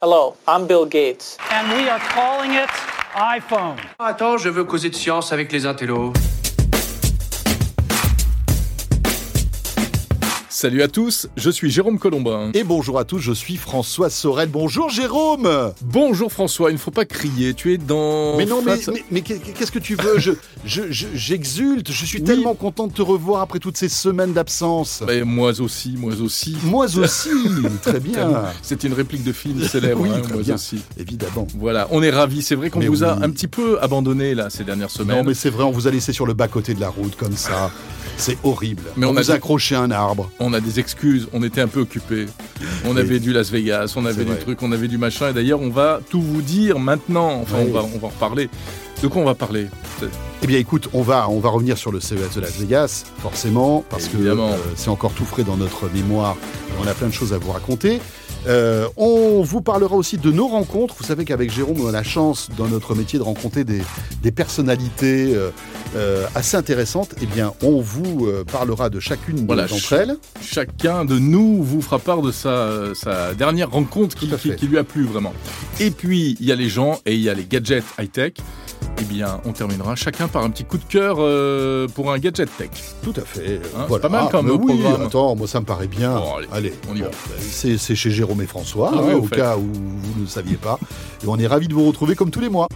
Hello, I'm Bill Gates. And we are calling it iPhone. Attends, je veux causer de science avec les intellos. Salut à tous, je suis Jérôme Colombin. Et bonjour à tous, je suis François Sorel. Bonjour Jérôme Bonjour François, il ne faut pas crier, tu es dans... Mais non, mais, face- mais, mais qu'est-ce que tu veux? Je- je- je- J'exulte, je, suis tellement content de te revoir après toutes ces semaines d'absence. Mais moi aussi, moi aussi. Moi aussi, très bien. C'est une réplique de film célèbre, Oui, hein, très moi bien. aussi. Évidemment. Voilà, on est ravis. C'est vrai qu'on vous a un petit peu abandonné là ces dernières semaines. Non, mais c'est vrai, on vous a laissé sur le bas-côté de la route comme ça. C'est horrible. Mais on, on a à un arbre. On a des excuses, on était un peu occupés. On Oui. avait du Las Vegas, on avait du vrai. truc, on avait du machin. Et d'ailleurs, on va tout vous dire maintenant. Enfin, Oui. on, va, on va en reparler. De quoi on va parler Eh bien, écoute, on va, on va revenir sur le CES de Las Vegas, forcément, parce Évidemment. que euh, c'est encore tout frais dans notre mémoire. et on a plein de choses à vous raconter. Euh, on vous parlera aussi de nos rencontres. Vous savez qu'avec Jérôme, on a la chance dans notre métier de rencontrer des, des personnalités euh, euh, assez intéressantes. Eh bien, on vous euh, parlera de chacune Voilà, d'entre ch- elles. Chacun de nous vous fera part de sa, sa dernière rencontre qui, lui a plu vraiment. Et puis, il y a les gens et il y a les gadgets high-tech. Eh bien, on terminera chacun par un petit coup de cœur euh, pour un gadget tech. Tout à fait. Hein, c'est pas mal comme mais oui, programme. attends, moi ça me paraît bien. Bon, allez, on y va. C'est c'est chez Jérôme et François, Ah hein, au cas où vous ne le saviez pas. Et on est ravis de vous retrouver comme tous les mois.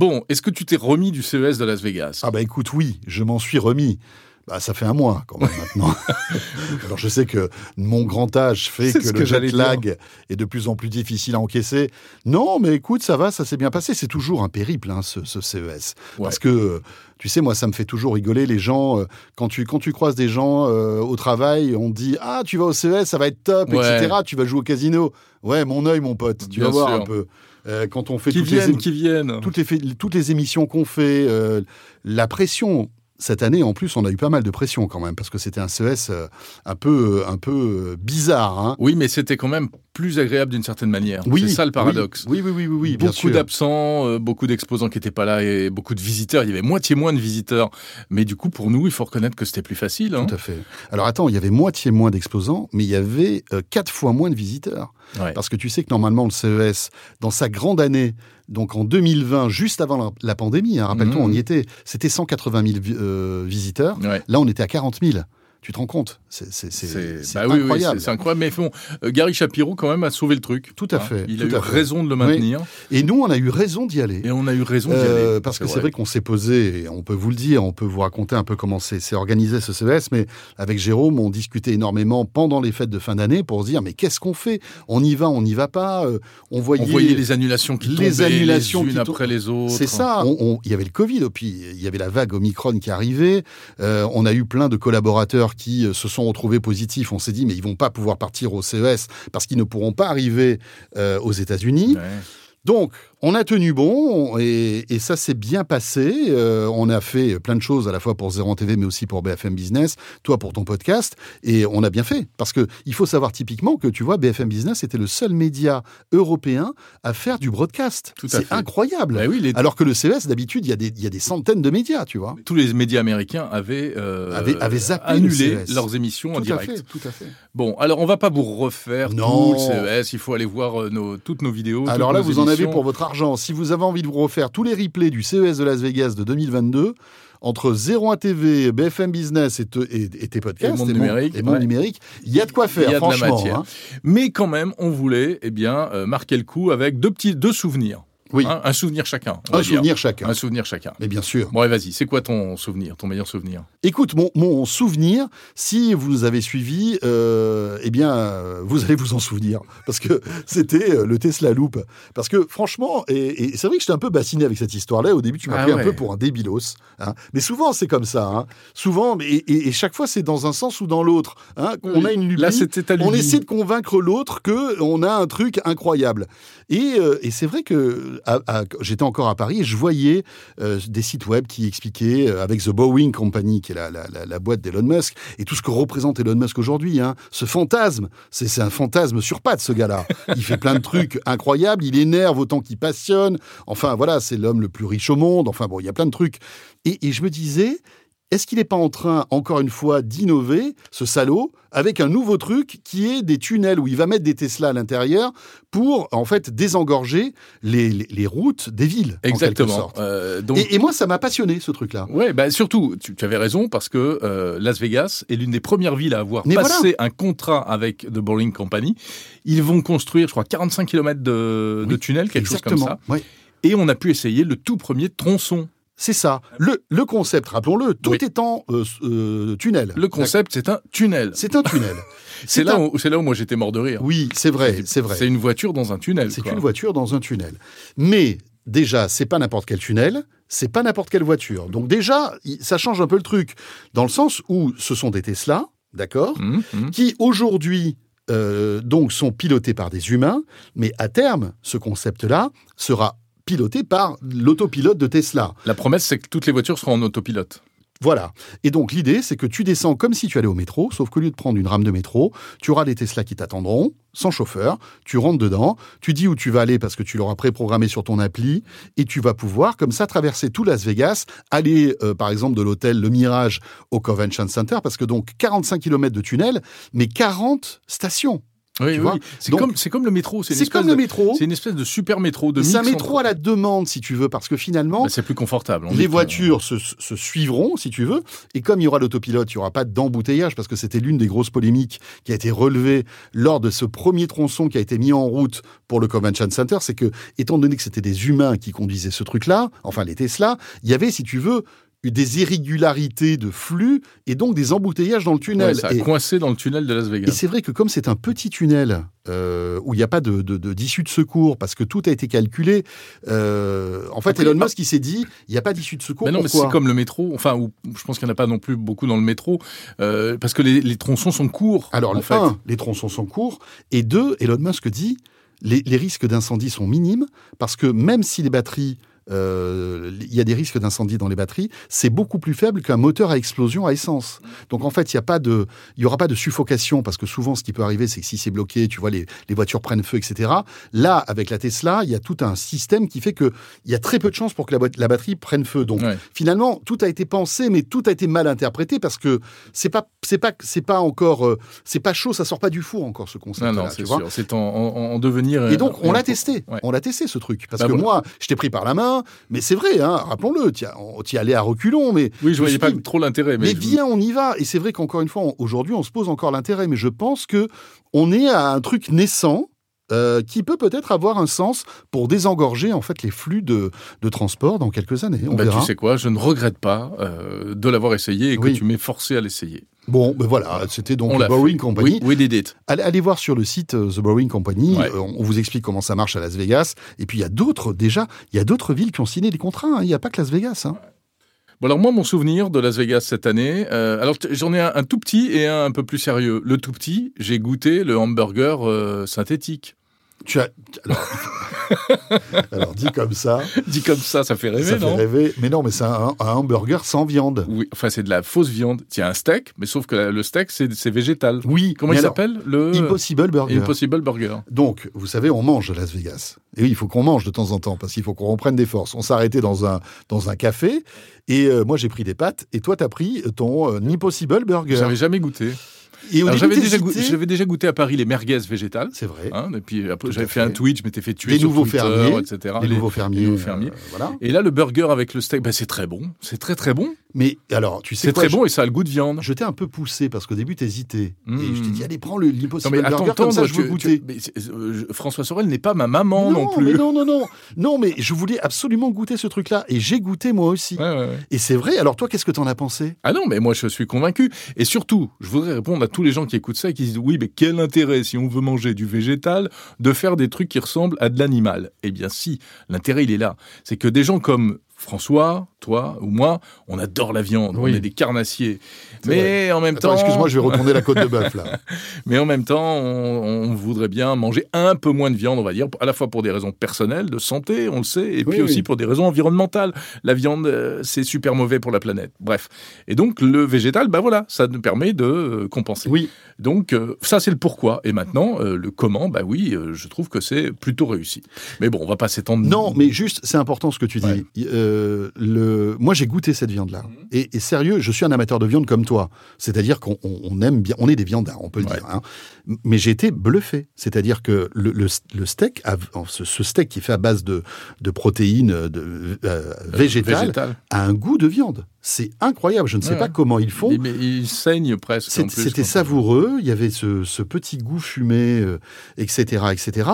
Bon, est-ce que tu t'es remis du CES de Las Vegas? Ah bah écoute, oui, je m'en suis remis. Bah, ça fait un mois quand même maintenant. Alors je sais que mon grand âge fait que le jet lag est de plus en plus difficile à encaisser. Non, mais écoute, ça va, ça s'est bien passé. C'est toujours un périple, hein, ce, ce CES. Ouais. Parce que, tu sais, moi, ça me fait toujours rigoler les gens. euh, quand, tu, quand tu croises des gens euh, au travail, on dit Ah, tu vas au CES, ça va être top, Ouais. etc. Tu vas jouer au casino. Ouais, mon œil, mon pote. Tu Bien vas voir sûr. un peu. Euh, quand on fait Qui toutes les viennent, qui viennent. toutes les, toutes les émissions qu'on fait, euh, la pression. Cette année, en plus, on a eu pas mal de pression quand même, parce que c'était un CES euh, un peu, un peu bizarre. Hein. Oui, mais c'était quand même plus agréable d'une certaine manière. c'est ça le paradoxe. Oui, oui, oui, oui, oui, bien beaucoup d'absents, euh, beaucoup d'exposants qui n'étaient pas là et beaucoup de visiteurs. Il y avait moitié moins de visiteurs. Mais du coup, pour nous, il faut reconnaître que c'était plus facile. hein. Tout à fait. Alors attends, il y avait moitié moins d'exposants, mais il y avait euh, quatre fois moins de visiteurs. Ouais. Parce que tu sais que normalement, le CES, dans sa grande année, donc en 2020, juste avant la, pandémie, hein, rappelle-toi, Mhm. on y était, c'était 180 000 vi- euh, visiteurs. Ouais. Là, on était à 40 000. Tu te rends compte C'est bah oui, incroyable. c'est- incroyable. Mais bon, euh, Gary Shapiro, quand même, a sauvé le truc. Tout à Hein. fait, Il a eu fait. raison de le maintenir. Et nous, on a eu raison d'y aller. Et on a eu raison d'y Euh, aller. parce que c'est vrai qu'on s'est posé, et on peut vous le dire, on peut vous raconter un peu comment c'est c'est organisé ce CES, mais avec Jérôme, on discutait énormément pendant les fêtes de fin d'année pour se dire, mais qu'est-ce qu'on fait? On y va, on n'y va pas euh, On voyait, On voyait les annulations qui les tombaient annulations les unes qui après les autres. C'est ça. Il y avait le Covid, puis il y avait la vague Omicron qui arrivait. Euh, on a eu plein de collaborateurs qui euh, se sont retrouvés positifs. On s'est dit, mais ils vont pas pouvoir partir au CES parce qu'ils ne pourront pas arriver euh, aux États-Unis. Ouais. Donc, on a tenu bon et, et ça s'est bien passé. Euh, on a fait plein de choses à la fois pour Zéro TV, mais aussi pour BFM Business, toi pour ton podcast, et on a bien fait. Parce que il faut savoir typiquement que tu vois, BFM Business était le seul média européen à faire du broadcast. C'est incroyable. Bah oui, les- Alors que le CES, d'habitude, il y, a des- il y a des centaines de médias, tu vois. tous les médias américains avaient, euh, Avaient- avaient zappé le annulé CES. leurs émissions en à direct. fait, tout à fait. Bon, alors on va pas vous refaire Non. tout le CES. Il faut aller voir euh, nos, toutes nos vidéos. Alors là, vous en avez pour votre Si vous avez envie de vous refaire tous les replays du CES de Las Vegas de 2022, entre 01 TV, BFM Business et, te- et- et tes podcasts, Et Monde Numérique, et Monde ouais. Numérique, il y a de quoi Il faire, y a de la franchement. matière. hein. Mais quand même, on voulait eh bien, euh, marquer le coup avec deux petits deux souvenirs. Oui, Hein, un souvenir chacun. un dire. souvenir chacun. Un souvenir chacun. Mais bien sûr. Bon, et vas-y, c'est quoi ton souvenir, ton meilleur souvenir? Écoute, mon, mon souvenir, si vous nous avez suivis, euh, eh bien, vous allez vous en souvenir. Parce que c'était euh, le Tesla Loop. Parce que franchement, et, et c'est vrai que j'étais un peu bassiné avec cette histoire-là. Au début, tu m'as Ah pris ouais. un peu pour un débilos. hein. Mais souvent, c'est comme ça. hein. Souvent, et, et- et chaque fois, c'est dans un sens ou dans l'autre. hein. On a une lubie. Là, c'était ta on essaie de convaincre l'autre que on a un truc incroyable. Et, euh, et c'est vrai que j'étais encore à Paris et je voyais euh, des sites web qui expliquaient euh, avec The Boeing Company, qui est la, la- boîte d'Elon Musk, et tout ce que représente Elon Musk aujourd'hui. hein. Ce fantasme, c'est c'est un fantasme sur pattes, ce gars-là. Il fait plein de trucs incroyables, il énerve autant qu'il passionne. Enfin voilà, c'est l'homme le plus riche au monde. Enfin bon, il y a plein de trucs. Et, et je me disais, est-ce qu'il n'est pas en train, encore une fois, d'innover, ce salaud, avec un nouveau truc qui est des tunnels où il va mettre des Tesla à l'intérieur pour, en fait, désengorger les, les, les routes des villes, en Exactement. sorte. Euh, donc, Et, et moi, ça m'a passionné, ce truc-là. Ouais, bah surtout, tu, tu avais raison parce que euh, Las Vegas est l'une des premières villes à avoir Mais passé un contrat avec The Boring Company. Ils vont construire, je crois, 45 km de, de Oui, tunnels, quelque chose Exactement. comme ça. Et on a pu essayer le tout premier tronçon. C'est ça. Le, le concept, rappelons-le, tout Oui. est en euh, euh, tunnel. Le concept, c'est un tunnel. C'est un tunnel. C'est là, un- où- là où moi j'étais mort de rire. Oui, c'est vrai, c'est vrai. C'est une voiture dans un tunnel. C'est une voiture dans un tunnel. Mais déjà, c'est pas n'importe quel tunnel, c'est pas n'importe quelle voiture. Donc déjà, ça change un peu le truc, dans le sens où ce sont des Tesla, d'accord, Hum, hum. qui aujourd'hui euh, donc sont pilotés par des humains, mais à terme, ce concept-là sera piloté par l'autopilote de Tesla. La promesse, c'est que toutes les voitures seront en autopilote. Voilà. Et donc l'idée, c'est que tu descends comme si tu allais au métro, sauf qu'au lieu de prendre une rame de métro, tu auras des Tesla qui t'attendront, sans chauffeur, tu rentres dedans, tu dis où tu vas aller parce que tu l'auras préprogrammé sur ton appli, et tu vas pouvoir comme ça traverser tout Las Vegas, aller euh, par exemple de l'hôtel Le Mirage au Convention Center, parce que donc 45 km de tunnel, mais 40 stations. Oui, oui. C'est comme, c'est comme le métro. C'est comme le de- métro, C'est une espèce de super métro de c'est un métro entre- à la demande si tu veux, parce que finalement, Bah, c'est plus confortable. on les voitures se, se suivront, si tu veux, et comme il y aura l'autopilote, il n'y aura pas d'embouteillage, parce que c'était l'une des grosses polémiques qui a été relevée lors de ce premier tronçon qui a été mis en route pour le Convention Center, c'est que, étant donné que c'était des humains qui conduisaient ce truc-là, enfin les Tesla, il y avait, si tu veux, eu des irrégularités de flux et donc des embouteillages dans le Ouais, tunnel. ça a et coincé dans le tunnel de Las et Vegas. c'est vrai que comme c'est un petit tunnel euh, où il n'y a pas de, de, de- d'issue de secours, parce que tout a été calculé, euh, en fait, Après, Elon ah. Musk, il s'est dit, il n'y a pas d'issue de secours. Mais non, mais c'est comme le métro. Enfin, où, je pense qu'il n'y en a pas non plus beaucoup dans le métro, euh, parce que les, les tronçons sont courts. Alors, en le fait. un, les tronçons sont courts, et deux, Elon Musk dit, les, les risques d'incendie sont minimes, parce que même si les batteries, euh, il y a des risques d'incendie dans les batteries, c'est beaucoup plus faible qu'un moteur à explosion à essence. Donc en fait, il y a pas de, il y aura pas de suffocation, parce que souvent, ce qui peut arriver, c'est que si c'est bloqué, tu vois, les, les voitures prennent feu, etc. Là, avec la Tesla, il y a tout un système qui fait que il y a très peu de chances pour que la, batterie prenne feu. Donc Ouais. finalement, tout a été pensé, mais tout a été mal interprété parce que c'est pas, c'est pas, c'est pas encore, euh, c'est pas chaud, ça sort pas du four encore ce concept. Non, non, c'est sûr. C'est en, en- en devenir. Et donc, on euh, l'a testé. Ouais. On l'a testé, ce truc. Parce Bah, que voilà. moi, je t'ai pris par la main, mais c'est vrai, hein, rappelons-le, t'y as- on t'y allait à reculons, mais. Oui, je voyais pas trop l'intérêt. Mais, Mais, viens, on y va. Et c'est vrai qu'encore une fois, aujourd'hui, on se pose encore l'intérêt, mais je pense que on est à un truc naissant. Euh, qui peut peut-être avoir un sens pour désengorger en fait les flux de, de transport dans quelques années. On Bah, verra. tu sais quoi, je ne regrette pas euh, de l'avoir essayé et que Oui. tu m'aies forcé à l'essayer. Bon, ben voilà, c'était donc On l'a Boring fait. Company. Oui, we did it. Allez, allez voir sur le site euh, The Boring Company. Ouais. Euh, on vous explique comment ça marche à Las Vegas. Et puis il y a d'autres déjà, il y a d'autres villes qui ont signé des contrats. hein. Il n'y a pas que Las Vegas. hein. Bon, alors moi, mon souvenir de Las Vegas cette année, euh, alors j'en ai un, un tout petit et un un peu plus sérieux. Le tout petit, j'ai goûté le hamburger euh, synthétique. Tu as alors, alors dit comme ça, Dit comme ça, ça fait rêver, ça fait rêver. Mais non, mais c'est un, un hamburger sans viande. Oui, enfin c'est de la fausse viande. Tiens, un steak, mais sauf que le steak c'est végétal. Oui. Comment il s'appelle Le Impossible Burger. Impossible Burger. Donc, vous savez, on mange à Las Vegas. Et oui, il faut qu'on mange de temps en temps parce qu'il faut qu'on reprenne des forces. On s'est arrêté dans un, dans un café et euh, moi j'ai pris des pâtes et toi t'as pris ton euh, Impossible Burger. J'avais jamais goûté. J'avais déjà, goûté- j'avais déjà goûté à Paris les merguez végétales. C'est vrai. Hein, et puis après, j'avais fait un tweet, je m'étais fait tuer Les sur nouveaux Twitter, fermiers, etc. les, Les- nouveaux fermiers. les nouveaux fermiers. euh, voilà. Et là, le burger avec le steak, bah, c'est très bon. C'est très très bon. Mais alors, tu sais C'est très je- bon et ça a le goût de viande. Je t'ai un peu poussé parce qu'au début t'hésitais Mmh. et je t'ai dit allez prends l'impossible burger attends, comme ça je veux goûter. euh, François Sorel n'est pas ma maman non, plus. non non non non mais je voulais absolument goûter ce truc là et j'ai goûté moi aussi. Et c'est vrai. Alors toi qu'est-ce que t'en as pensé? Ah non, mais moi je suis convaincu. Et surtout, je voudrais répondre à tous les gens qui écoutent ça et qui se disent oui, mais quel intérêt si on veut manger du végétal de faire des trucs qui ressemblent à de l'animal? Eh bien si, l'intérêt il est là. C'est que des gens comme François, toi ou moi, on adore la viande, Oui. on est des carnassiers. Mais en même Attends, temps, excuse-moi, je vais retourner la côte de bœuf là. mais en même temps, on, on voudrait bien manger un peu moins de viande, on va dire, à la fois pour des raisons personnelles, de santé, on le sait, et Oui, puis aussi pour des raisons environnementales. La viande, euh, c'est super mauvais pour la planète. Bref. Et donc, le végétal, bah voilà, ça nous permet de euh, compenser. Oui. Donc, euh, ça, c'est le pourquoi. Et maintenant, le comment, bah oui, je trouve que c'est plutôt réussi. Mais bon, on va pas s'étendre. Non, mais juste c'est important ce que tu dis. Ouais. Euh, euh, le... moi j'ai goûté cette viande-là. Mhm. Et, et sérieux, je suis un amateur de viande comme toi. C'est-à-dire qu'on on- on aime bien, on est des viandards, on peut le Ouais. dire. hein. Mais j'ai été bluffé. C'est-à-dire que le, le- le steak, a- ce, steak qui est fait à base de, de protéines de, euh, végétales, Végétal. a un goût de viande. C'est incroyable. Je ne sais Ouais. pas comment ils font. Mais il saigne presque. C'était savoureux, il y avait ce, ce petit goût fumé, euh, etc., etc.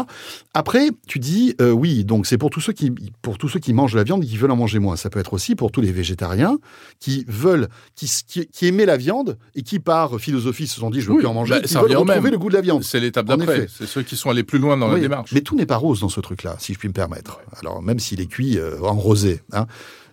Après, tu dis, euh, oui, donc c'est pour tous ceux qui, pour tous ceux qui mangent la viande et qui veulent en manger moins. Ça peut être aussi pour tous les végétariens qui veulent, qui, qui, qui aimaient la viande et qui par philosophie se sont dit, je veux Oui, plus en manger, bah, ça veulent revient au retrouver même. le goût de la viande. C'est l'étape d'après. C'est ceux qui sont allés plus loin dans la Oui, démarche. Mais tout n'est pas rose dans ce truc-là, si je puis me permettre. Alors, même s'il est cuit euh, en rosé. hein.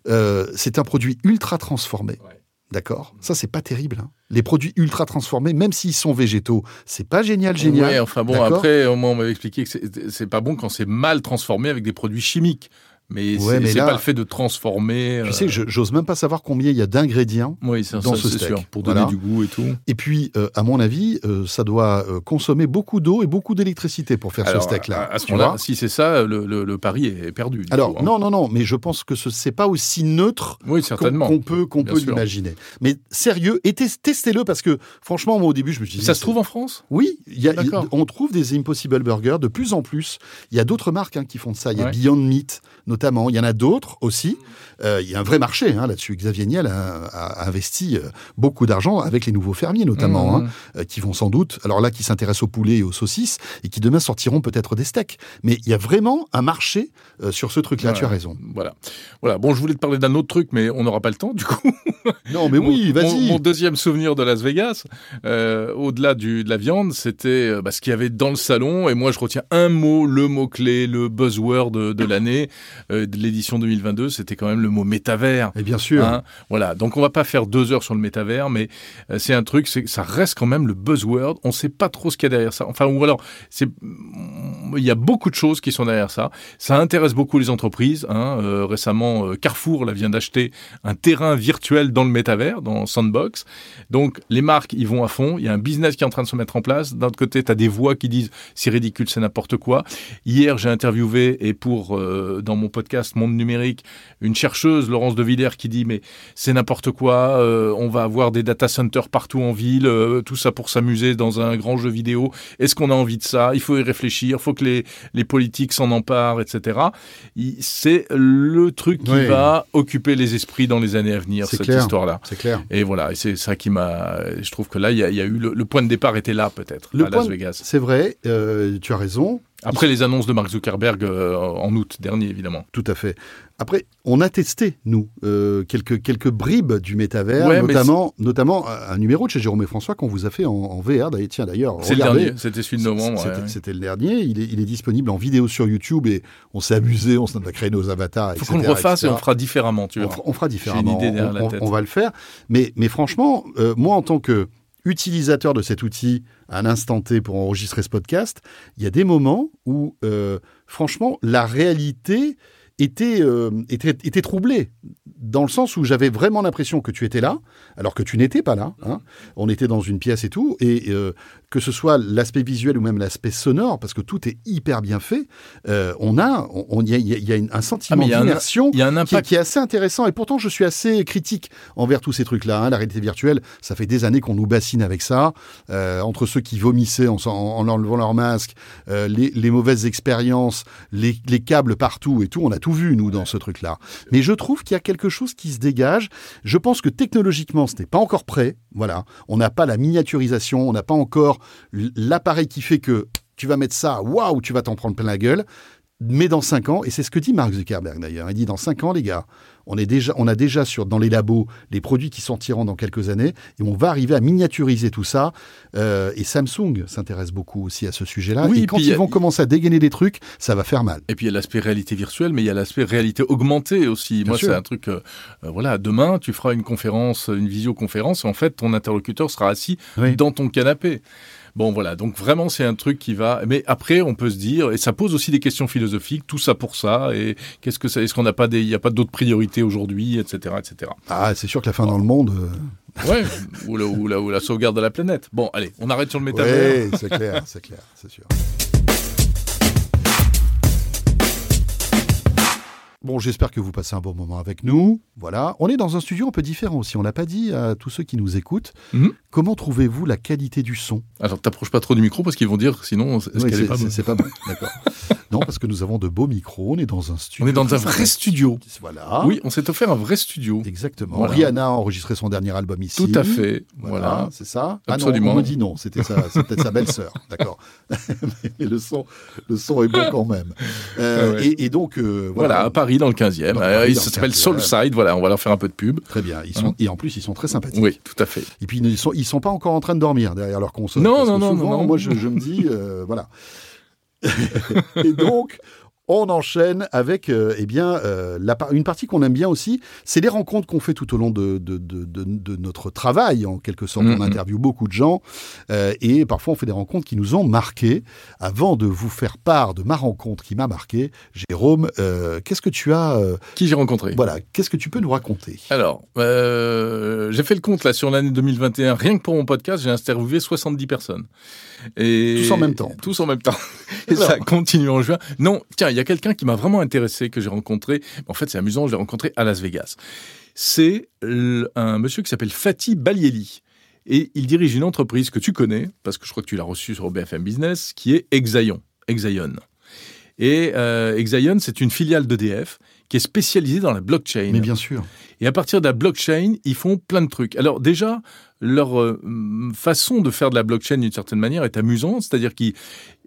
Euh, c'est un produit ultra transformé. Ouais. D'accord? Ça, c'est pas terrible. hein. Les produits ultra transformés, même s'ils sont végétaux, c'est pas génial, génial. Ouais, enfin bon, après, au moins, on m'avait expliqué que c'est pas bon quand c'est mal transformé avec des produits chimiques. Mais Ouais, c'est pas le fait de transformer. Tu euh, sais, j'ose même pas savoir combien il y a d'ingrédients. oui, c'est dans ça, ce steak. sûr. Pour donner Voilà. du goût et tout. Et puis, euh, à mon avis, euh, ça doit euh, consommer beaucoup d'eau et beaucoup d'électricité pour faire Alors, ce steak-là. à, ce moment-là, si c'est ça, le, le- le pari est perdu. du Alors, coup, hein. non, non, non, mais je pense que ce c'est pas aussi neutre Oui, qu'on peut, qu'on l'imaginer. Mais sérieux, et testez-le parce que, franchement, moi, au début, je me suis dit. Ça se trouve en France? Oui, y a- on trouve des Impossible Burgers de plus en plus. Il y a d'autres marques hein, qui font ça. Il y a Ouais. Beyond Meat, notamment. Il y en a d'autres aussi. Euh, il y a un vrai marché hein, là-dessus. Xavier Niel a, a investi euh, beaucoup d'argent avec les nouveaux fermiers, notamment, Mmh. hein, euh, qui vont sans doute, alors là, qui s'intéressent au poulet et aux saucisses, et qui demain sortiront peut-être des steaks. Mais il y a vraiment un marché euh, sur ce truc-là. Tu as raison. Voilà. voilà. Bon, je voulais te parler d'un autre truc, mais on n'aura pas le temps, du coup. Non, mais oui, vas-y. Mon, mon deuxième souvenir de Las Vegas, euh, au-delà du- de la viande, c'était euh, bah, ce qu'il y avait dans le salon. Et moi, je retiens un mot, le mot-clé, le buzzword de, de l'année, euh, de l'édition 2022, c'était quand même le mot métavers. Et bien sûr. Hein, voilà, donc on va pas faire deux heures sur le métavers, mais euh, c'est un truc, c'est ça reste quand même le buzzword. On sait pas trop ce qu'il y a derrière ça. Enfin, ou alors, c'est, il y a beaucoup de choses qui sont derrière ça. Ça intéresse beaucoup les entreprises. Hein. Récemment, Carrefour là, vient d'acheter un terrain virtuel dans le métavers, dans Sandbox. Donc, les marques, ils vont à fond. Il y a un business qui est en train de se mettre en place. D'un autre côté, tu as des voix qui disent c'est ridicule, c'est n'importe quoi. Hier, j'ai interviewé, et pour euh, dans mon podcast Monde Numérique, une chercheuse, Laurence de Villers, qui dit mais c'est n'importe quoi, euh, on va avoir des data centers partout en ville, euh, tout ça pour s'amuser dans un grand jeu vidéo. Est-ce qu'on a envie de ça? Il faut y réfléchir, il faut que les, les politiques s'en emparent, etc. C'est le truc qui Oui. va occuper les esprits dans les années à venir, cette clair. Histoire-là. C'est clair. Et voilà, et c'est ça qui m'a. Je trouve que là, il y, a- il y a eu le, le point de départ était là peut-être à Las Vegas. C'est vrai, euh, tu as raison. Après les annonces de Mark Zuckerberg euh, en août dernier, évidemment. Tout à fait. Après, on a testé, nous, euh, quelques, quelques bribes du métavers, Ouais, notamment, notamment un numéro de chez Jérôme et François qu'on vous a fait en, en VR. D'ailleurs, Tiens, d'ailleurs, C'est le dernier, c'était celui de novembre. C'était ouais, ouais. c'était le dernier. Il est, il est disponible en vidéo sur YouTube et on s'est amusé, on a créé nos avatars, Faut etc., qu'on le refasse et on fera différemment, tu vois. on fera différemment. idée on, la on- tête. on va le faire. Mais, mais franchement, euh, moi, en tant que utilisateur de cet outil à un instant T pour enregistrer ce podcast, il y a des moments où, euh, franchement, la réalité était, euh, était, était troublée. Dans le sens où j'avais vraiment l'impression que tu étais là, alors que tu n'étais pas là. hein. On était dans une pièce et tout. Et euh, que ce soit l'aspect visuel ou même l'aspect sonore, parce que tout est hyper bien fait, euh, on a, on- on- il y a, il y a- il y a un Ah, sentiment mais il y a un- d'immersion Il qui, qui est assez intéressant. Et pourtant, je suis assez critique envers tous ces trucs-là. hein. La réalité virtuelle, ça fait des années qu'on nous bassine avec ça. Entre ceux qui vomissaient en, s'en- en enlevant leur masque, les, les mauvaises expériences, les, les câbles partout et tout, on a tout vu, nous, dans ce truc-là. Mais je trouve qu'il y a quelque chose qui se dégage. Je pense que technologiquement, ce n'est pas encore prêt. Voilà. On n'a pas la miniaturisation, on n'a pas encore l'appareil qui fait que tu vas mettre ça, waouh, tu vas t'en prendre plein la gueule. Mais dans 5 ans, et c'est ce que dit Mark Zuckerberg d'ailleurs, il dit dans 5 ans, les gars, on, est déjà, on a déjà sur, dans les labos les produits qui sortiront dans quelques années, et on va arriver à miniaturiser tout ça. Euh, et Samsung s'intéresse beaucoup aussi à ce sujet-là. Oui, et quand ils a- vont commencer à dégainer des trucs, ça va faire mal. Et puis il y a l'aspect réalité virtuelle, mais il y a l'aspect réalité augmentée aussi. Bien Moi, c'est un truc. euh, euh, voilà, demain, tu feras une conférence, une visioconférence, et en fait, ton interlocuteur sera assis Oui. dans ton canapé. Bon, voilà. Donc vraiment, c'est un truc qui va. Mais après, on peut se dire, et ça pose aussi des questions philosophiques. Tout ça pour ça. Et qu'est-ce que ça Est-ce qu'on n'a pas des Il n'y a pas d'autres priorités aujourd'hui, etc., etc. Ah, c'est sûr que la fin dans le monde. euh, Ouais. ou, la, ou, la, ou la sauvegarde de la planète. Bon, allez, on arrête sur le métavers. Oui, c'est clair, c'est clair, c'est sûr. Bon, j'espère que vous passez un bon moment avec nous. Voilà. On est dans un studio un peu différent aussi. On l'a pas dit à tous ceux qui nous écoutent. Mhm. Comment trouvez-vous la qualité du son? Alors, t'approches pas trop du micro parce qu'ils vont dire sinon, est-ce Oui, c'est- pas c'est c'est bon. D'accord. non, parce que nous avons de beaux micros. On est dans un studio. On est dans un vrai studio. Voilà. Oui, on s'est offert un vrai studio. Exactement. Voilà. Rihanna a enregistré son dernier album ici. Tout à fait. Voilà, Voilà. c'est ça. Absolument. Ah non, on me dit non, c'était ça, c'est peut-être sa belle-sœur, d'accord. Mais le son, le son est bon quand même. Euh, Ah ouais. et, et donc euh, Voilà, voilà, à Paris, dans le 15e. Dans Euh, Paris, il s'appelle 15e. Soulside. Voilà, on va leur faire un peu de pub. très bien. Ils sont et en plus ils sont très sympathiques. Oui, tout à fait. Et puis ils sont ils sont pas encore en train de dormir derrière leur console. Non, non, non, souvent, non, non. Moi je, je me dis euh, voilà. et donc. On enchaîne avec euh, eh bien, euh, la une partie qu'on aime bien aussi, c'est les rencontres qu'on fait tout au long de, de, de- de- de notre travail, en quelque sorte. Mhm. On interviewe beaucoup de gens euh, et parfois on fait des rencontres qui nous ont marqués. Avant de vous faire part de ma rencontre qui m'a marqué, Jérôme, qu'est-ce que tu as Qui j'ai rencontré? Voilà, qu'est-ce que tu peux nous raconter? Alors, j'ai fait le compte là sur l'année 2021. Rien que pour mon podcast, j'ai interviewé 70 personnes. Et Tous en même temps. Tous en même temps. Et ça continue en juin. Non, tiens, il y a quelqu'un qui m'a vraiment intéressé, que j'ai rencontré. En fait, c'est amusant, je l'ai rencontré à Las Vegas. C'est un monsieur qui s'appelle Fatih Balieli. Et il dirige une entreprise que tu connais, parce que je crois que tu l'as reçu sur BFM Business, qui est Exaion. Exaion. Et euh, Exaion, c'est une filiale d'EDF qui est spécialisée dans la blockchain. Mais bien sûr. Et à partir de la blockchain, ils font plein de trucs. Alors déjà, leur euh, façon de faire de la blockchain d'une certaine manière est amusante, c'est-à-dire qu'ils,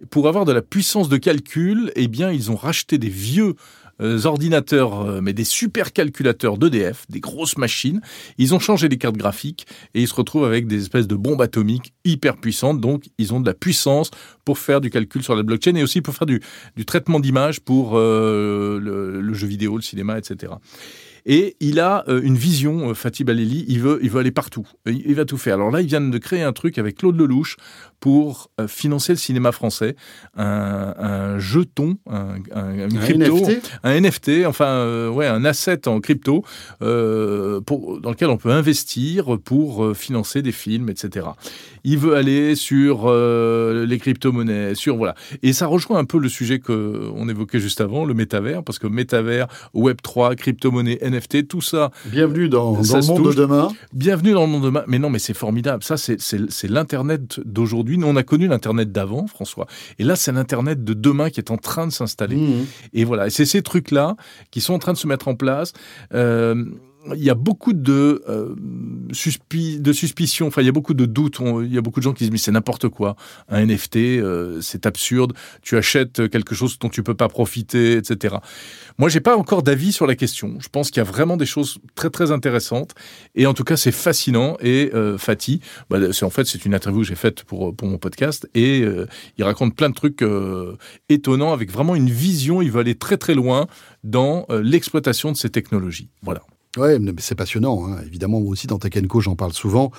pour avoir de la puissance de calcul, eh bien, ils ont racheté des vieux euh, ordinateurs, euh, mais des supercalculateurs d'EDF, des grosses machines. Ils ont changé les cartes graphiques et ils se retrouvent avec des espèces de bombes atomiques hyper puissantes. Donc, ils ont de la puissance pour faire du calcul sur la blockchain et aussi pour faire du, traitement d'images pour le jeu vidéo, le cinéma, etc. Et il a euh, une vision, euh, Fatih Baleli, il veut, il veut aller partout. Il, il va tout faire. Alors là, ils viennent de créer un truc avec Claude Lelouch pour euh, financer le cinéma français. Un, un jeton, un, un- une Un crypto, NFT un NFT, enfin, euh, ouais, un asset en crypto euh, pour, dans lequel on peut investir pour financer des films, etc. Il veut aller sur les crypto-monnaies, sur voilà. Et ça rejoint un peu le sujet que on évoquait juste avant, le métavers, parce que métavers, Web 3, crypto-monnaie, NFT, tout ça, Bienvenue dans, le monde touche. de demain. bienvenue dans le monde de demain. Mais non, mais c'est formidable. Ça, c'est l'internet d'aujourd'hui. Nous, on a connu l'internet d'avant, François. Et là, c'est l'internet de demain qui est en train de s'installer. Mhm. Et voilà, c'est ces trucs-là qui sont en train de se mettre en place. Euh, il y a beaucoup de, euh, suspi- de suspicions, enfin il y a beaucoup de doutes, il y a beaucoup de gens qui disent mais c'est n'importe quoi, un NFT, euh, c'est absurde, tu achètes quelque chose dont tu peux pas profiter, etc. Moi j'ai pas encore d'avis sur la question, je pense qu'il y a vraiment des choses très très intéressantes, et en tout cas c'est fascinant, et euh, Fatih, bah, c'est en fait c'est une interview que j'ai faite pour, pour mon podcast, et euh, il raconte plein de trucs euh, étonnants, avec vraiment une vision, il veut aller très très loin dans euh, l'exploitation de ces technologies. Voilà. Ouais, mais c'est passionnant. hein. Évidemment, moi aussi, dans Tech Co, j'en parle souvent,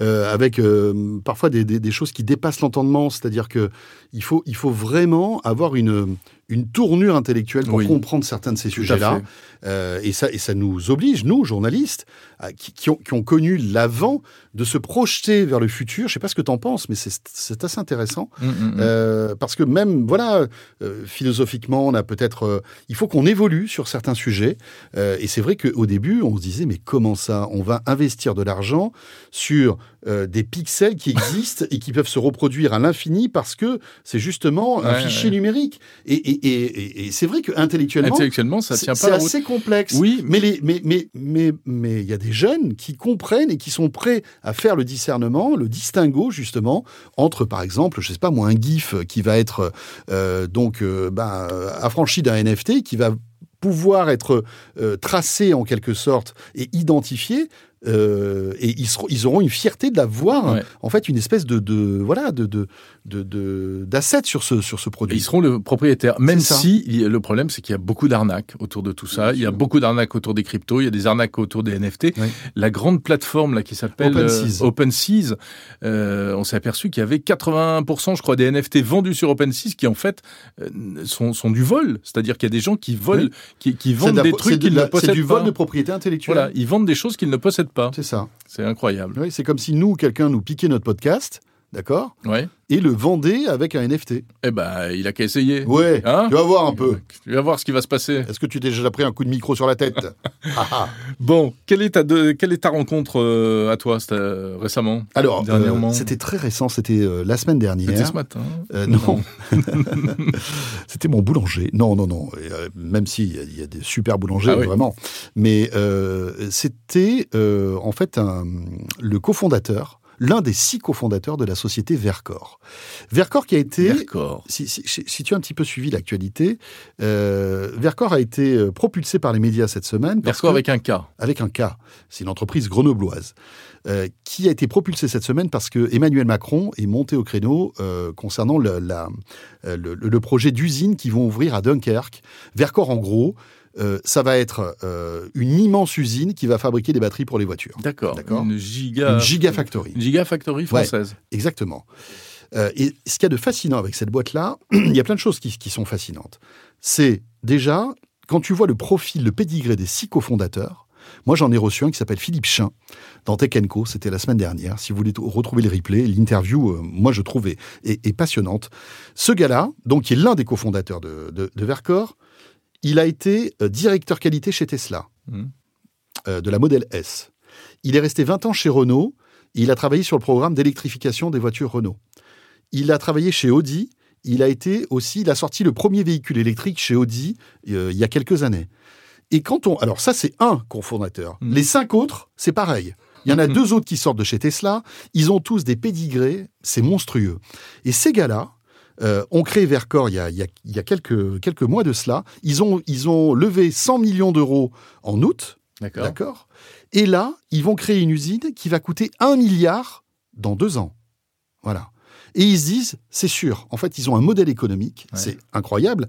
euh, avec euh, parfois des, des- des choses qui dépassent l'entendement. C'est-à-dire que il faut, il faut vraiment avoir une, une tournure intellectuelle pour Oui. comprendre certains de ces sujets-là. Euh, et, ça, et ça nous oblige, nous, journalistes, à- qui, qui ont, qui ont connu l'avant, de se projeter vers le futur. Je sais pas ce que tu en penses, mais c'est assez intéressant. Mm, mm, mm. Euh, parce que même, voilà, euh, philosophiquement, on a peut-être, il faut qu'on évolue sur certains sujets. Et c'est vrai qu'au début, on se disait, mais comment ça? On va investir de l'argent sur euh, des pixels qui existent et qui peuvent se reproduire à l'infini parce que c'est justement un Ouais, fichier ouais. numérique. Et, et, et, et- et c'est vrai que intellectuellement, Intellectuellement, ça c'est tient c'est pas route. assez complexe. Oui, Mais les, mais, mais, mais, mais il y a des jeunes qui comprennent et qui sont prêts à faire le discernement, le distinguo justement entre, par exemple, je sais pas moi, un GIF qui va être euh, donc euh, ben, affranchi d'un NFT, qui va pouvoir être euh, tracé en quelque sorte et identifié. Euh, et ils, seront, ils auront une fierté de l'avoir, Ouais. en fait, une espèce de, de voilà de de de- de- d'asset sur ce sur ce Et produit. Ils seront le propriétaire, même si le problème c'est qu'il y a beaucoup d'arnaques autour de tout ça. Il y a beaucoup d'arnaques autour des cryptos, il y a des arnaques autour des NFT. Oui. La grande plateforme là qui s'appelle OpenSeas. euh, euh, on s'est aperçu qu'il y avait 80% je crois des NFT vendus sur OpenSeas qui en fait sont, sont du vol. C'est-à-dire qu'il y a des gens qui volent, Oui. qui, vendent des trucs qu'ils ne possèdent C'est du vol pas. de propriété intellectuelle. Voilà, ils vendent des choses qu'ils ne possèdent pas. C'est ça. C'est incroyable. Oui, c'est comme si nous, quelqu'un nous piquait notre podcast, d'accord Ouais. Et le vendait avec un NFT. Eh ben, il a qu'à essayer. Ouais, Hein tu vas voir un peu. Tu vas voir ce qui va se passer. Est-ce que tu t'es déjà pris un coup de micro sur la tête Ah, ah. Bon, quelle est ta, de- quelle est ta rencontre euh, à toi euh, récemment Alors, Dernièrement. euh, c'était très récent, c'était la semaine dernière. C'était ce matin. Non, c'était mon boulanger. Non, non, non. Même s'il y, y a des super boulangers, Ah oui. vraiment. Mais c'était en fait un- le cofondateur, l'un des six cofondateurs de la société Vercor. Vercor qui a été D'accord. si, si- si- tu as un petit peu suivi l'actualité, euh, Vercor a été euh, propulsé par les médias cette semaine. parce Vercor que- avec un K. avec un cas. C'est une entreprise grenobloise euh, qui a été propulsée cette semaine parce que Emmanuel Macron est monté au créneau euh, concernant le, la- le- le projet d'usine qui vont ouvrir à Dunkerque. Vercor, en gros, euh, ça va être euh, une immense usine qui va fabriquer des batteries pour les voitures. D'accord. D'accord. Une giga. Une gigafactory. Une gigafactory française. Exactement. Euh, et ce qu'il y a de fascinant avec cette boîte-là, il y a plein de choses qui, qui sont fascinantes. C'est déjà, quand tu vois le profil, le pédigré des six cofondateurs, moi j'en ai reçu un qui s'appelle Philippe Chin dans Tech Co, c'était la semaine dernière. Si vous voulez retrouver le replay, l'interview, euh, moi je trouve est, est- passionnante. Ce gars-là, donc qui est l'un des cofondateurs de, de, de Vercor, il a été euh, directeur qualité chez Tesla, Mhm. euh, de la modèle S. Il est resté 20 ans chez Renault il a travaillé sur le programme d'électrification des voitures Renault. Il a travaillé chez Audi. Il a été aussi, il a sorti le premier véhicule électrique chez Audi euh, il y a quelques années. Et quand on, alors ça c'est un cofondateur. Mhm. Les cinq autres, c'est pareil. Il y en a deux autres qui sortent de chez Tesla. Ils ont tous des pédigrés, c'est monstrueux. Et ces gars-là euh, ont créé Vercor il y a, il y quelques, quelques mois de cela. Ils ont, ils ont levé 100 millions d'euros en août. D'accord. Et là, ils vont créer une usine qui va coûter un milliard dans deux ans. Voilà. Et ils se disent, c'est sûr, en fait, ils ont un modèle économique, Ouais. c'est incroyable.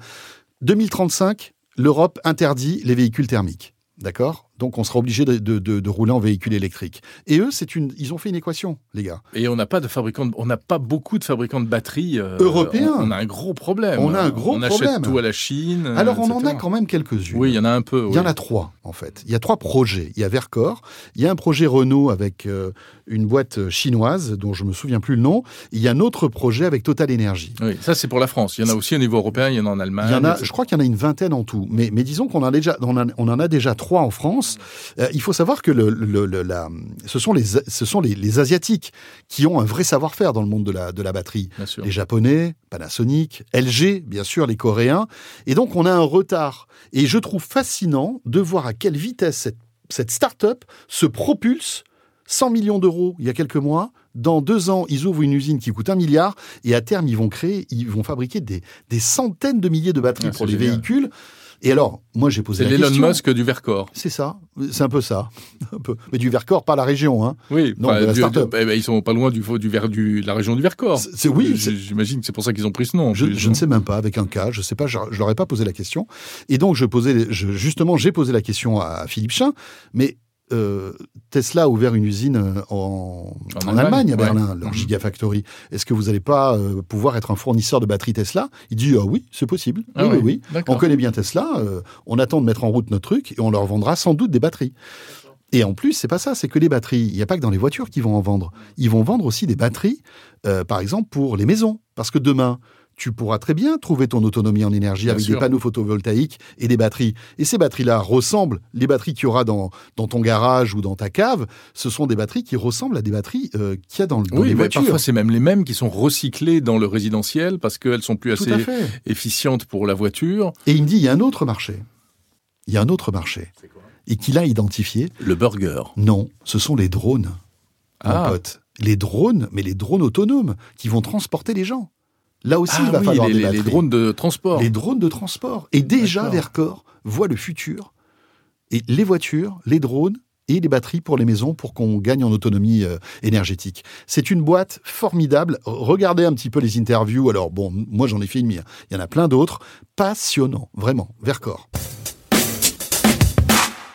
2035, l'Europe interdit les véhicules thermiques. D'accord? Donc, on sera obligé de, de- de- de rouler en véhicule électrique. Et eux, c'est une, ils ont fait une équation, les gars. Et on n'a pas de fabricants, on n'a pas beaucoup de fabricants de batteries euh, Européens. On, on a un gros problème. On a un gros on problème. achète tout à la Chine. Alors, on en a quand même quelques-unes. Oui, il y en a un peu. Il y en a trois, en fait. Il y a trois projets. Il y a Vercor, il y a un projet Renault avec euh, une boîte chinoise dont je me souviens plus le nom. Il y a un autre projet avec Total Energy. Oui, ça c'est pour la France. Il y en a aussi au niveau européen, il y en a en Allemagne. Il y en a, etc. je crois qu'il y en a une vingtaine en tout. Mais, mais disons qu'on en a déjà, on, en- on en a déjà trois en France. Euh, il faut savoir que le, le- le- la, ce sont les, ce sont les, les asiatiques qui ont un vrai savoir-faire dans le monde de la, de la batterie. Les Japonais, Panasonic, LG, bien sûr, les Coréens. Et donc, on a un retard. Et je trouve fascinant de voir à quelle vitesse cette, cette start-up se propulse 100 millions d'euros il y a quelques mois. Dans deux ans, ils ouvrent une usine qui coûte un milliard. Et à terme, ils vont créer, ils vont fabriquer des, des centaines de milliers de batteries Ah, pour c'est les génial. véhicules. Et alors, moi, j'ai posé C'est la l'Elon question. Musk du Vercor. C'est ça. C'est un peu ça. Un peu. Mais du Vercors, pas la région. Hein. Oui, Non, de la du- start-up. eh ben, ils sont pas loin du, du, Ver- du- de la région du Vercors. C'est- c'est- oui, J'imagine que c'est pour ça qu'ils ont pris ce nom. Je, plus, je non ne sais même pas, avec un cas, je sais pas, je, je leur ai pas posé la question. Et donc, je posais, je- justement, j'ai posé la question à Philippe Chin, mais euh, Tesla a ouvert une usine euh, en, en Allemagne, Allemagne, à ouais. Berlin, leur Mhm. Gigafactory. Est-ce que vous n'allez pas euh, pouvoir être un fournisseur de batteries Tesla? Il dit, ah oui, c'est possible. Ah oui, ouais, oui, oui. d'accord. On connaît bien Tesla, euh, on attend de mettre en route notre truc et on leur vendra sans doute des batteries. Et en plus, c'est pas ça, c'est que les batteries, il n'y a pas que dans les voitures qu'ils vont en vendre. Ils vont vendre aussi des batteries, par exemple, pour les maisons. Parce que demain, tu pourras très bien trouver ton autonomie en énergie Bien avec sûr. des panneaux photovoltaïques et des batteries. Et ces batteries-là ressemblent, les batteries qu'il y aura dans, dans ton garage ou dans ta cave, ce sont des batteries qui ressemblent à des batteries euh, qu'il y a dans, dans Oui, les voitures. parfois c'est même les mêmes qui sont recyclées dans le résidentiel parce qu'elles sont plus assez efficientes pour la voiture. Et il me dit, il y a un autre marché. Il y a un autre marché. Et qu'il a identifié. Le burger. Non, ce sont les drones, mon Ah. pote. Les drones, mais les drones autonomes qui vont transporter les gens. Là aussi, il Ah va oui, falloir les, les- drones de transport. Les drones de transport. Et déjà, D'accord. Vercor voit le futur. Et les voitures, les drones et les batteries pour les maisons pour qu'on gagne en autonomie euh, énergétique. C'est une boîte formidable. Regardez un petit peu les interviews. Alors bon, moi j'en ai fait une, mais il y en a plein d'autres. Passionnant, vraiment. Vercor.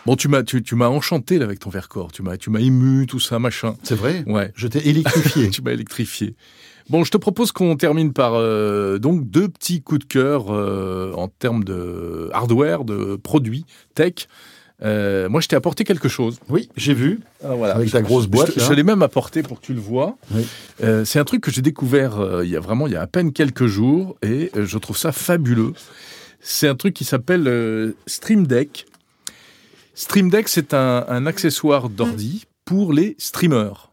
Bon, tu m'as, tu, tu m'as enchanté là, avec ton Vercor. Tu m'as, tu m'as ému, tout ça, machin. C'est vrai? Ouais. Je t'ai électrifié. tu m'as électrifié. Bon, je te propose qu'on termine par euh, donc deux petits coups de cœur euh, en termes de hardware, de produits tech. Euh, moi, je t'ai apporté quelque chose. Oui, j'ai vu. Ah, voilà. Avec ta grosse boîte, Je, l'ai même apporté pour que tu le vois. Oui. Euh, c'est un truc que j'ai découvert euh, il y a vraiment il y a à peine quelques jours et je trouve ça fabuleux. C'est un truc qui s'appelle Stream Deck. Stream Deck, c'est un, un accessoire d'ordi pour les streamers.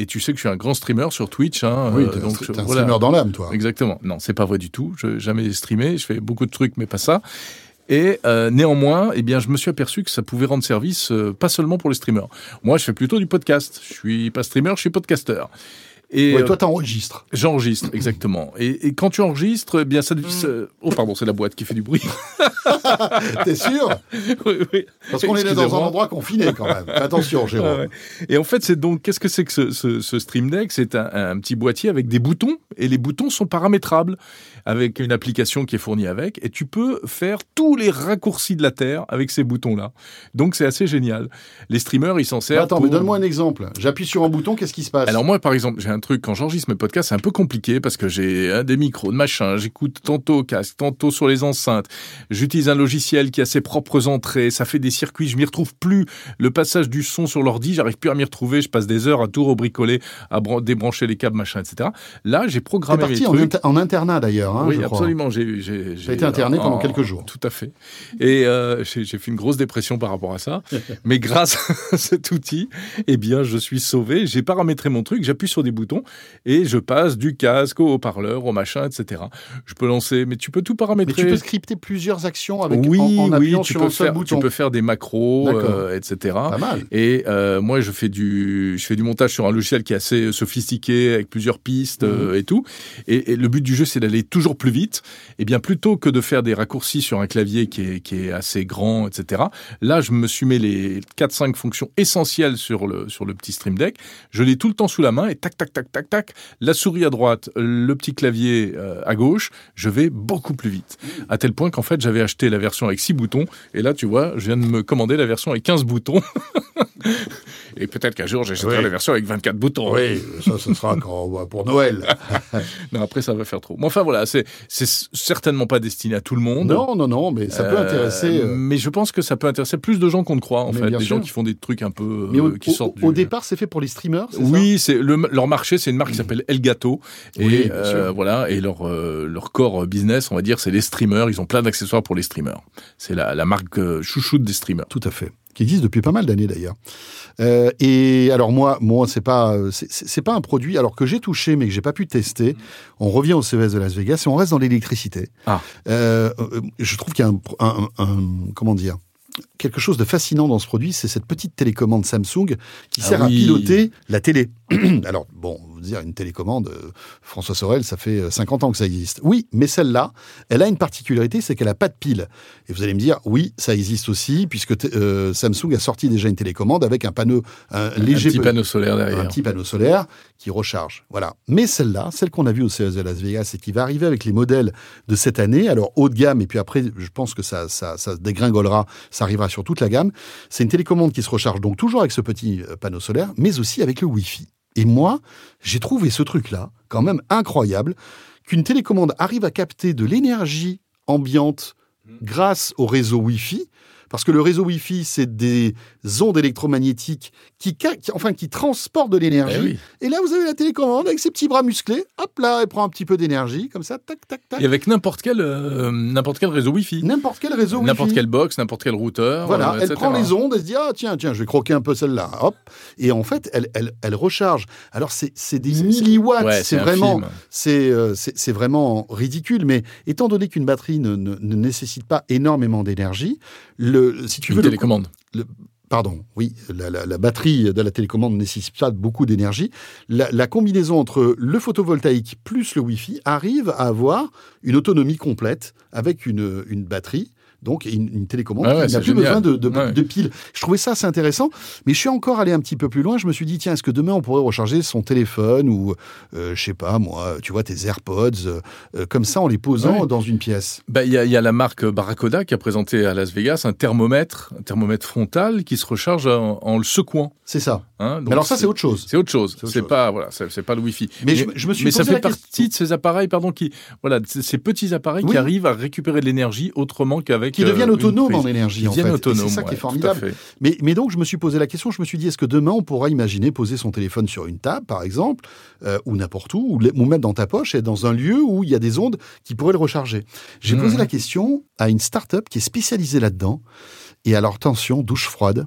Et tu sais que je suis un grand streamer sur Twitch. Hein, Oui, euh, donc, je- un voilà. streamer dans l'âme, toi. Exactement. Non, c'est pas vrai du tout. Je n'ai jamais streamé. Je fais beaucoup de trucs, mais pas ça. Et euh, néanmoins, eh bien, je me suis aperçu que ça pouvait rendre service euh, pas seulement pour les streamers. Moi, je fais plutôt du podcast. Je suis pas streamer, je suis podcasteur. Et Ouais, euh, toi, t'enregistres. j'enregistre exactement. Et, et quand tu enregistres, eh bien ça, Mm. ça- Oh pardon, c'est la boîte qui fait du bruit. T'es sûr? Oui, oui. Parce qu'on est dans un endroit confiné, quand même. Attention, Ah Jérôme. ouais. Et en fait, c'est donc, qu'est-ce que c'est que ce, ce- ce Stream Deck? C'est un, un petit boîtier avec des boutons, et les boutons sont paramétrables avec une application qui est fournie avec, et tu peux faire tous les raccourcis de la Terre avec ces boutons-là. Donc, c'est assez génial. Les streamers, ils s'en servent. Attends, pour- mais donne-moi un exemple. J'appuie sur un bouton, qu'est-ce qui se passe? Alors moi, par exemple, j'ai un truc, quand j'enregistre mes podcasts, c'est un peu compliqué parce que j'ai hein, des micros, de machin, j'écoute tantôt au casque, tantôt sur les enceintes, j'utilise un logiciel qui a ses propres entrées, ça fait des circuits, je m'y retrouve plus. Le passage du son sur l'ordi, j'arrive plus à m'y retrouver, je passe des heures à tout rebricoler, à bran- débrancher les câbles, machin, etc. Là, j'ai programmé mes parti en, trucs. inter- en internat, d'ailleurs. hein, oui, je absolument. J'ai, été interné pendant quelques jours. Tout à fait. Et euh, j'ai, j'ai fait une grosse dépression par rapport à ça. Mais grâce à cet outil, eh bien, je suis sauvé. J'ai paramétré mon truc, j'appuie sur des boutons et je passe du casque au haut-parleur, au machin, etc. Je peux lancer, mais tu peux tout Mais paramétrer. tu peux scripter plusieurs actions avec, oui, en, en oui, tu sur peux un seul faire, bouton. tu peux faire des macros, euh, etc. Pas mal. Et euh, moi, je fais du, je fais du montage sur un logiciel qui est assez sophistiqué, avec plusieurs pistes Mhm. euh, et tout. Et, et le but du jeu, c'est d'aller toujours plus vite. Et bien, plutôt que de faire des raccourcis sur un clavier qui est, qui est assez grand, etc. Là, je me suis mis les 4-5 fonctions essentielles sur le, sur le petit Stream Deck. Je l'ai tout le temps sous la main et tac, tac, tac, tac, tac. La souris à droite, le petit clavier euh, à gauche. Je vais beaucoup plus vite. À tel point qu'en fait, j'avais acheté la version avec 6 boutons. Et là, tu vois, je viens de me commander la version avec 15 boutons. Et peut-être qu'un jour, j'achèterai Oui. la version avec 24 boutons. Oui, ça, ce sera quand, pour Noël. Non, après, ça va faire trop. Mais enfin, voilà, c'est certainement pas destiné à tout le monde. non, non, non, mais ça peut Euh, intéresser. euh, Mais je pense que ça peut intéresser plus de gens qu'on ne croit, en Mais fait. Des sûr. gens qui font des trucs un peu. mais au, qui sortent au du- départ, c'est fait pour les streamers, Oui, c'est le, leur marché, c'est une marque qui s'appelle Elgato et euh, voilà et leur euh, leur core business, on va dire, c'est les streamers. Ils ont plein d'accessoires pour les streamers. C'est la, la marque euh, chouchoute des streamers. Tout à fait. Qui existe depuis pas mal d'années d'ailleurs. Euh, et alors moi, moi c'est pas c'est- pas un produit alors que j'ai touché mais que j'ai pas pu tester. On revient au CES de Las Vegas et on reste dans l'électricité. Ah. Euh, je trouve qu'il y a un, un- un- comment dire quelque chose de fascinant dans ce produit, c'est cette petite télécommande Samsung qui Ah sert à piloter la télé. Alors, bon, vous dire une télécommande, euh, François Sorel, ça fait euh, 50 ans que ça existe. Oui, mais celle-là, elle a une particularité, c'est qu'elle n'a pas de pile. Et vous allez me dire, oui, ça existe aussi, puisque euh, Samsung a sorti déjà une télécommande avec un panneau un léger un petit pe- panneau solaire un derrière. petit panneau solaire qui recharge. Voilà. Mais celle-là, celle qu'on a vue au CES de Las Vegas et qui va arriver avec les modèles de cette année, alors haut de gamme, et puis après, je pense que ça, ça, dégringolera, ça arrivera sur toute la gamme. C'est une télécommande qui se recharge donc toujours avec ce petit euh, panneau solaire, mais aussi avec le Wi-Fi. Et moi, j'ai trouvé ce truc-là quand même incroyable, qu'une télécommande arrive à capter de l'énergie ambiante grâce au réseau Wi-Fi. Parce que le réseau Wi-Fi, c'est des ondes électromagnétiques qui, enfin, qui transportent de l'énergie. Eh oui. Et là, vous avez la télécommande avec ses petits bras musclés. Hop là, elle prend un petit peu d'énergie, comme ça, tac, tac, tac. Et avec n'importe quel euh, n'importe quel réseau Wi-Fi, N'importe quel réseau Wi-Fi. n'importe quelle box, n'importe quel routeur. Voilà, euh, elle etc. prend les ondes, elle se dit ah tiens tiens, je vais croquer un peu celle-là, hop, et en fait elle elle, elle recharge. Alors c'est des milliwatts, Ouais, c'est vraiment c'est euh, vraiment ridicule. Mais étant donné qu'une batterie ne, ne, ne nécessite pas énormément d'énergie, le si tu Une veux le- télécommande. Pardon, oui, la, batterie de la télécommande nécessite pas beaucoup d'énergie. La, la combinaison entre le photovoltaïque plus le Wi-Fi arrive à avoir une autonomie complète avec une, une batterie. Donc, une, une télécommande Ah ouais, qui n'a plus besoin de, de, Ouais. de piles. Je trouvais ça assez intéressant, mais je suis encore allé un petit peu plus loin. Je me suis dit, tiens, est-ce que demain on pourrait recharger son téléphone ou, euh, je sais pas, moi, tu vois, tes AirPods, euh, euh, comme ça en les posant Ouais. dans une pièce? Bah, Il y, a, il y a la marque Barracoda qui a présenté à Las Vegas un thermomètre, un thermomètre frontal qui se recharge en, en le secouant. C'est ça. hein. Mais alors, ça, c'est autre chose. C'est autre chose. C'est pas voilà, c'est pas le Wi-Fi. Mais je- je me suis mais ça fait la question. partie de ces appareils, pardon, qui voilà, ces- ces petits appareils Oui. qui arrivent à récupérer de l'énergie autrement qu'avec avec qui deviennent euh, autonomes en énergie. En fait. C'est ça qui est formidable. Mais, mais donc, je me suis posé la question, je me suis dit, est-ce que demain, on pourra imaginer poser son téléphone sur une table, par exemple, euh, ou n'importe où, ou, ou mettre dans ta poche et dans un lieu où il y a des ondes qui pourraient le recharger? J'ai Mhm. posé la question à une start-up qui est spécialisée là-dedans. Et alors, attention, douche froide,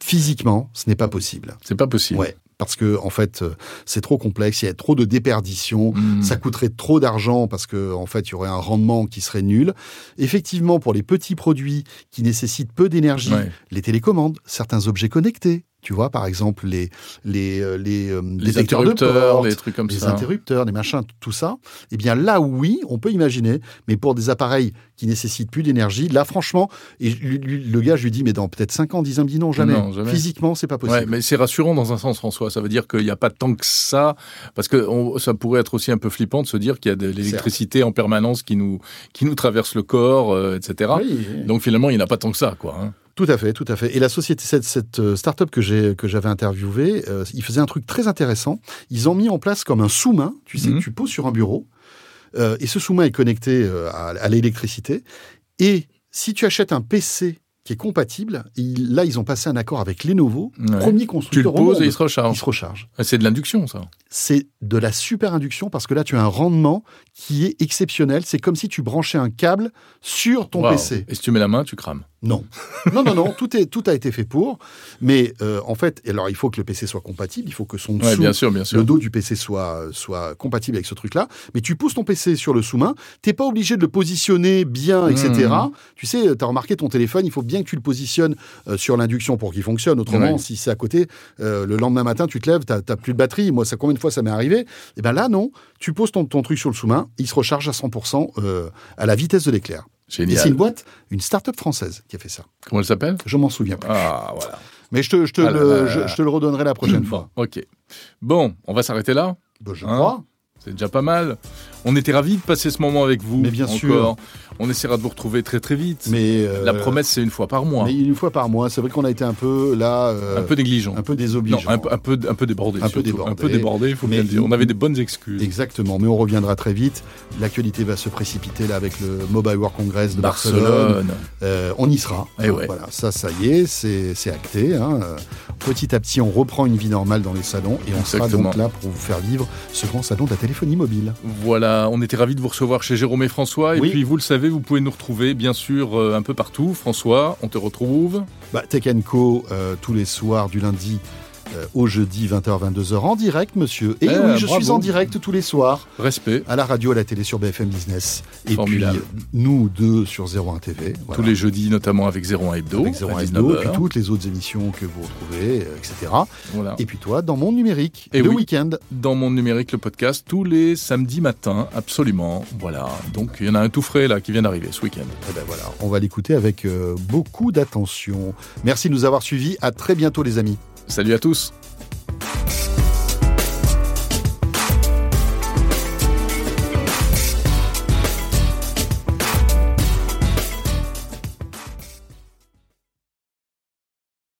physiquement, ce n'est pas possible. C'est pas possible. Ouais. Parce que, en fait, euh, c'est trop complexe, il y a trop de déperdition, Hmm. ça coûterait trop d'argent parce que en fait il y aurait un rendement qui serait nul. Effectivement, pour les petits produits qui nécessitent peu d'énergie, Ouais. les télécommandes, certains objets connectés, tu vois, par exemple les les euh, les, euh, Les de interrupteurs, porte, les trucs comme les ça. interrupteurs, les machins, tout ça. Eh bien là, oui, on peut imaginer, mais pour des appareils qui nécessitent plus d'énergie, là, franchement, et lui- lui- le gars, je lui dis, mais dans peut-être 5 ans, 10 ans, il me dit non, jamais. Non, jamais. Physiquement, c'est pas possible. Ouais, mais c'est rassurant dans un sens, François. Ça veut dire qu'il n'y a pas tant que ça, parce que on- ça pourrait être aussi un peu flippant de se dire qu'il y a de l'électricité en permanence qui nous qui nous traverse le corps, euh, etc. Oui. Donc finalement, il n'y en a pas tant que ça, quoi. hein. Tout à fait, tout à fait. Et la société, cette, cette euh, start-up que j'ai que j'avais interviewée, euh, ils faisaient un truc très intéressant. Ils ont mis en place comme un sous-main, tu sais, Mhm. que tu poses sur un bureau, euh, et ce sous-main est connecté à, à l'électricité. Et si tu achètes un PC qui est compatible, il- là, ils ont passé un accord avec Lenovo, Ouais. premier Tu le constructeur poses et il se recharge. Il se recharge. C'est de l'induction, ça. C'est de la super induction parce que là, tu as un rendement qui est exceptionnel. C'est comme si tu branchais un câble sur ton. PC. Et si tu mets la main, tu crames. Non. non, non, non, tout, est, tout a été fait pour. Mais euh, en fait, alors il faut que le PC soit compatible, il faut que son Ouais, dessous, bien sûr, bien sûr. le dos du PC soit, soit compatible avec ce truc-là. Mais tu pousses ton PC sur le sous-main, t'es pas obligé de le positionner bien, etc. Mhm. Tu sais, tu as remarqué ton téléphone, il faut bien que tu le positionnes euh, sur l'induction pour qu'il fonctionne. Autrement, Ouais. si c'est à côté, euh, le lendemain matin, tu te lèves, tu n'as plus de batterie. Moi, ça combien de fois ça m'est arrivé? Et bien là, non. Tu poses ton, ton truc sur le sous-main, il se recharge à 100% euh, à la vitesse de l'éclair. Et c'est une boîte, une start-up française qui a fait ça. Comment elle s'appelle? Je m'en souviens plus. Ah, voilà. Mais je te, je te, Ah là le, là là je, là. je te le redonnerai la prochaine fois. Ok. Bon, on va s'arrêter là. Je Hein? crois. C'est déjà pas mal. On était ravis de passer ce moment avec vous. Mais bien encore. sûr. On essaiera de vous retrouver très très vite. Mais euh, La promesse, c'est une fois par mois. Mais une fois par mois. C'est vrai qu'on a été un peu là, euh, un peu négligent. un peu Non, désobligeant. un, peu- un peu, un peu débordé. Un peu débordé. Un peu débordé, il faut bien le dire. On avait des bonnes excuses. Exactement. Mais on reviendra très vite. L'actualité va se précipiter là avec le Mobile World Congress de Barcelone. Barcelone. Euh, on y sera. Eh ouais. Voilà, ça, ça y est, c'est acté. hein. Euh, Petit à petit, on reprend une vie normale dans les salons et on sera donc là pour vous faire vivre ce grand salon de la téléphonie mobile. Voilà, on était ravis de vous recevoir chez Jérôme et François. Et Oui. puis, vous le savez, vous pouvez nous retrouver, bien sûr, euh, un peu partout. François, on te retrouve. Bah, Tech Co, euh, tous les soirs du lundi euh, au jeudi 20h-22h en direct, monsieur. Et Eh, oui, je bravo. suis en direct tous les soirs Respect. à la radio, à la télé sur BFM Business. Et puis nous deux sur 01 TV. voilà. Tous les jeudis, notamment avec 01 Hebdo. avec 01 à Hebdo, 19h. puis toutes les autres émissions que vous retrouvez, euh, etc. Voilà. Et puis toi, dans mon numérique, Et le oui. week-end. Dans mon numérique, le podcast, tous les samedis matins, absolument. Voilà. Donc, il y en a un tout frais, là, qui vient d'arriver ce week-end. Eh ben voilà, on va l'écouter avec euh, beaucoup d'attention. Merci de nous avoir suivis. À très bientôt, les amis. Salut à tous.